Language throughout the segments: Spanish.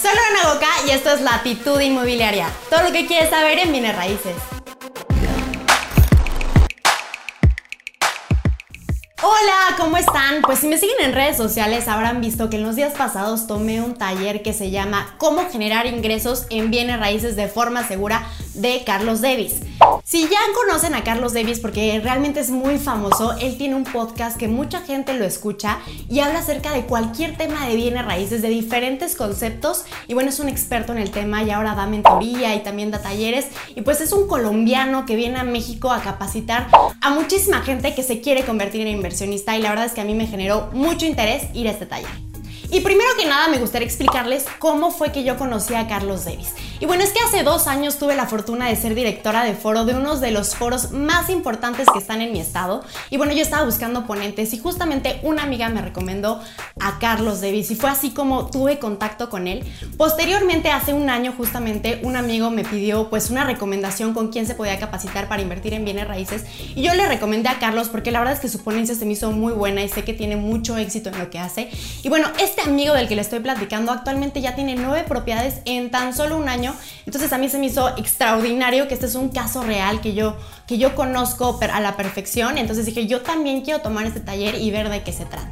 Soy Lorena Boca y esto es Latitud Inmobiliaria. Todo lo que quieres saber en bienes raíces. Hola, ¿cómo están? Pues si me siguen en redes sociales habrán visto que en los días pasados tomé un taller que se llama Cómo generar ingresos en bienes raíces de forma segura de Carlos Davis. Si ya conocen a Carlos Davis porque realmente es muy famoso, él tiene un podcast que mucha gente lo escucha y habla acerca de cualquier tema de bienes raíces, de diferentes conceptos y bueno, es un experto en el tema y ahora da mentoría y también da talleres y pues es un colombiano que viene a México a capacitar a muchísima gente que se quiere convertir en inversionista y la verdad es que a mí me generó mucho interés ir a este taller. Y primero que nada me gustaría explicarles cómo fue que yo conocí a Carlos Davis. Y bueno, es que hace dos años tuve la fortuna de ser directora de foro de uno de los foros más importantes que están en mi estado. Y bueno, yo estaba buscando ponentes y justamente una amiga me recomendó a Carlos Davis y fue así como tuve contacto con él. Posteriormente, hace un año justamente, un amigo me pidió pues una recomendación con quién se podía capacitar para invertir en bienes raíces y yo le recomendé a Carlos porque la verdad es que su ponencia se me hizo muy buena y sé que tiene mucho éxito en lo que hace. Y bueno, este amigo del que le estoy platicando actualmente ya tiene nueve propiedades en tan solo un año. Entonces a mí se me hizo extraordinario que este es un caso real que yo, que yo conozco a la perfección. Entonces dije, yo también quiero tomar este taller y ver de qué se trata.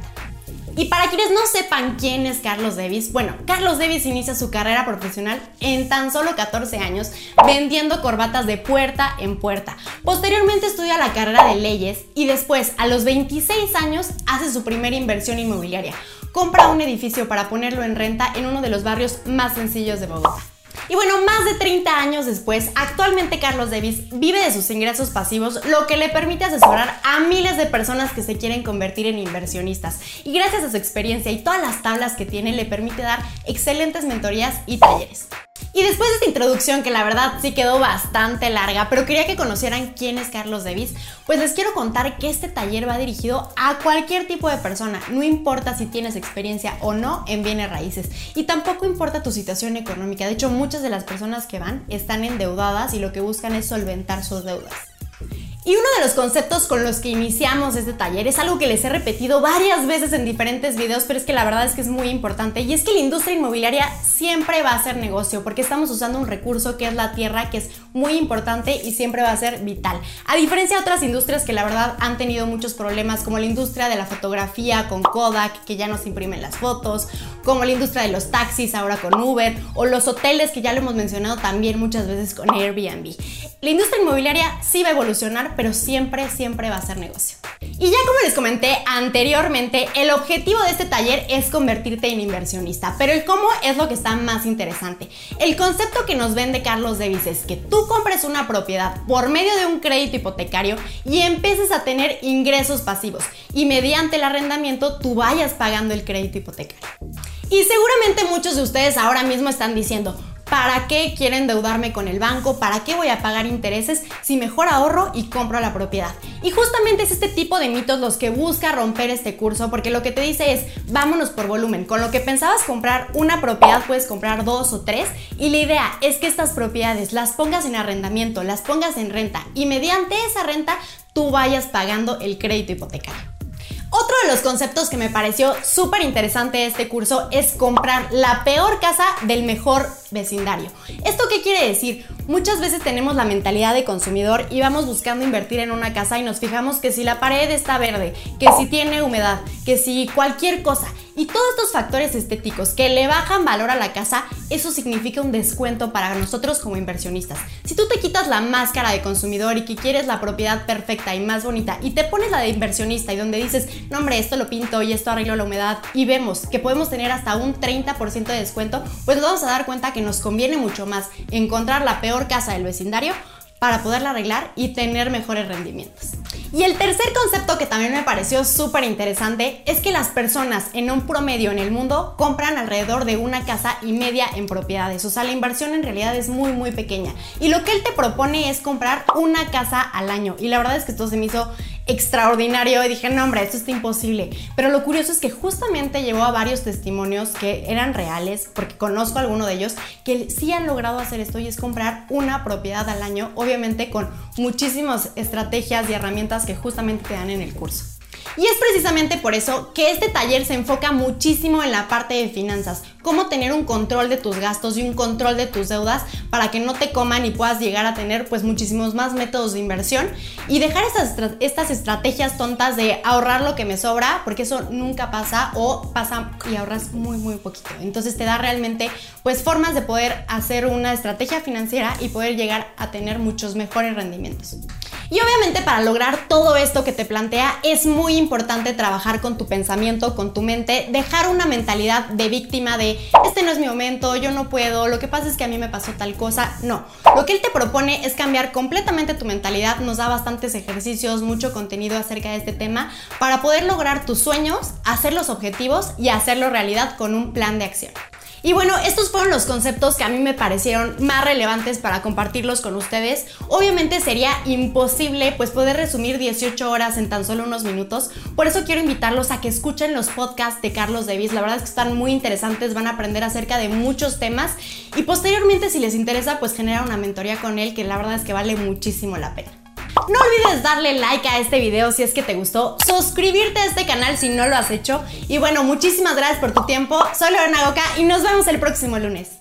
Y para quienes no sepan quién es Carlos Davis, bueno, Carlos Davis inicia su carrera profesional en tan solo 14 años vendiendo corbatas de puerta en puerta. Posteriormente estudia la carrera de leyes y después, a los 26 años, hace su primera inversión inmobiliaria compra un edificio para ponerlo en renta en uno de los barrios más sencillos de Bogotá. Y bueno, más de 30 años después, actualmente Carlos Davis vive de sus ingresos pasivos, lo que le permite asesorar a miles de personas que se quieren convertir en inversionistas. Y gracias a su experiencia y todas las tablas que tiene, le permite dar excelentes mentorías y talleres. Y después de esta introducción, que la verdad sí quedó bastante larga, pero quería que conocieran quién es Carlos Davis, pues les quiero contar que este taller va dirigido a cualquier tipo de persona, no importa si tienes experiencia o no en bienes raíces, y tampoco importa tu situación económica, de hecho muchas de las personas que van están endeudadas y lo que buscan es solventar sus deudas. Y uno de los conceptos con los que iniciamos este taller es algo que les he repetido varias veces en diferentes videos, pero es que la verdad es que es muy importante y es que la industria inmobiliaria siempre va a ser negocio porque estamos usando un recurso que es la tierra que es muy importante y siempre va a ser vital. A diferencia de otras industrias que la verdad han tenido muchos problemas como la industria de la fotografía con Kodak que ya nos imprimen las fotos, como la industria de los taxis ahora con Uber o los hoteles que ya lo hemos mencionado también muchas veces con Airbnb. La industria inmobiliaria sí va a evolucionar, pero siempre, siempre va a ser negocio. Y ya como les comenté anteriormente, el objetivo de este taller es convertirte en inversionista, pero el cómo es lo que está más interesante. El concepto que nos vende Carlos Davis es que tú compres una propiedad por medio de un crédito hipotecario y empieces a tener ingresos pasivos y mediante el arrendamiento tú vayas pagando el crédito hipotecario. Y seguramente muchos de ustedes ahora mismo están diciendo, ¿Para qué quieren endeudarme con el banco? ¿Para qué voy a pagar intereses si mejor ahorro y compro la propiedad? Y justamente es este tipo de mitos los que busca romper este curso porque lo que te dice es vámonos por volumen. Con lo que pensabas comprar una propiedad puedes comprar dos o tres y la idea es que estas propiedades las pongas en arrendamiento, las pongas en renta y mediante esa renta tú vayas pagando el crédito hipotecario. Otro de los conceptos que me pareció súper interesante de este curso es comprar la peor casa del mejor vecindario. ¿Esto qué quiere decir? Muchas veces tenemos la mentalidad de consumidor y vamos buscando invertir en una casa y nos fijamos que si la pared está verde, que si tiene humedad, que si cualquier cosa. Y todos estos factores estéticos que le bajan valor a la casa, eso significa un descuento para nosotros como inversionistas. Si tú te quitas la máscara de consumidor y que quieres la propiedad perfecta y más bonita y te pones la de inversionista y donde dices, no hombre, esto lo pinto y esto arreglo la humedad y vemos que podemos tener hasta un 30% de descuento, pues nos vamos a dar cuenta que nos conviene mucho más encontrar la peor casa del vecindario para poderla arreglar y tener mejores rendimientos. Y el tercer concepto que también me pareció súper interesante es que las personas en un promedio en el mundo compran alrededor de una casa y media en propiedades. O sea, la inversión en realidad es muy, muy pequeña. Y lo que él te propone es comprar una casa al año. Y la verdad es que esto se me hizo extraordinario y dije, no hombre, esto está imposible. Pero lo curioso es que justamente llevó a varios testimonios que eran reales, porque conozco a alguno de ellos, que sí han logrado hacer esto y es comprar una propiedad al año, obviamente con muchísimas estrategias y herramientas que justamente te dan en el curso. Y es precisamente por eso que este taller se enfoca muchísimo en la parte de finanzas, cómo tener un control de tus gastos y un control de tus deudas para que no te coman y puedas llegar a tener pues muchísimos más métodos de inversión y dejar estas, estrategias tontas de ahorrar lo que me sobra, porque eso nunca pasa o pasa y ahorras muy muy poquito. Entonces te da realmente pues formas de poder hacer una estrategia financiera y poder llegar a tener muchos mejores rendimientos. Y obviamente para lograr todo esto que te plantea es muy importante trabajar con tu pensamiento, con tu mente, dejar una mentalidad de víctima de este no es mi momento, yo no puedo, lo que pasa es que a mí me pasó tal cosa. No, lo que él te propone es cambiar completamente tu mentalidad, nos da bastantes ejercicios, mucho contenido acerca de este tema para poder lograr tus sueños, hacer los objetivos y hacerlo realidad con un plan de acción. Y bueno, estos fueron los conceptos que a mí me parecieron más relevantes para compartirlos con ustedes. Obviamente sería imposible pues poder resumir 18 horas en tan solo unos minutos. Por eso quiero invitarlos a que escuchen los podcasts de Carlos Davis. La verdad es que están muy interesantes, van a aprender acerca de muchos temas y posteriormente si les interesa pues generar una mentoría con él que la verdad es que vale muchísimo la pena. No olvides darle like a este video si es que te gustó, suscribirte a este canal si no lo has hecho y bueno, muchísimas gracias por tu tiempo. Soy Lorena Goca y nos vemos el próximo lunes.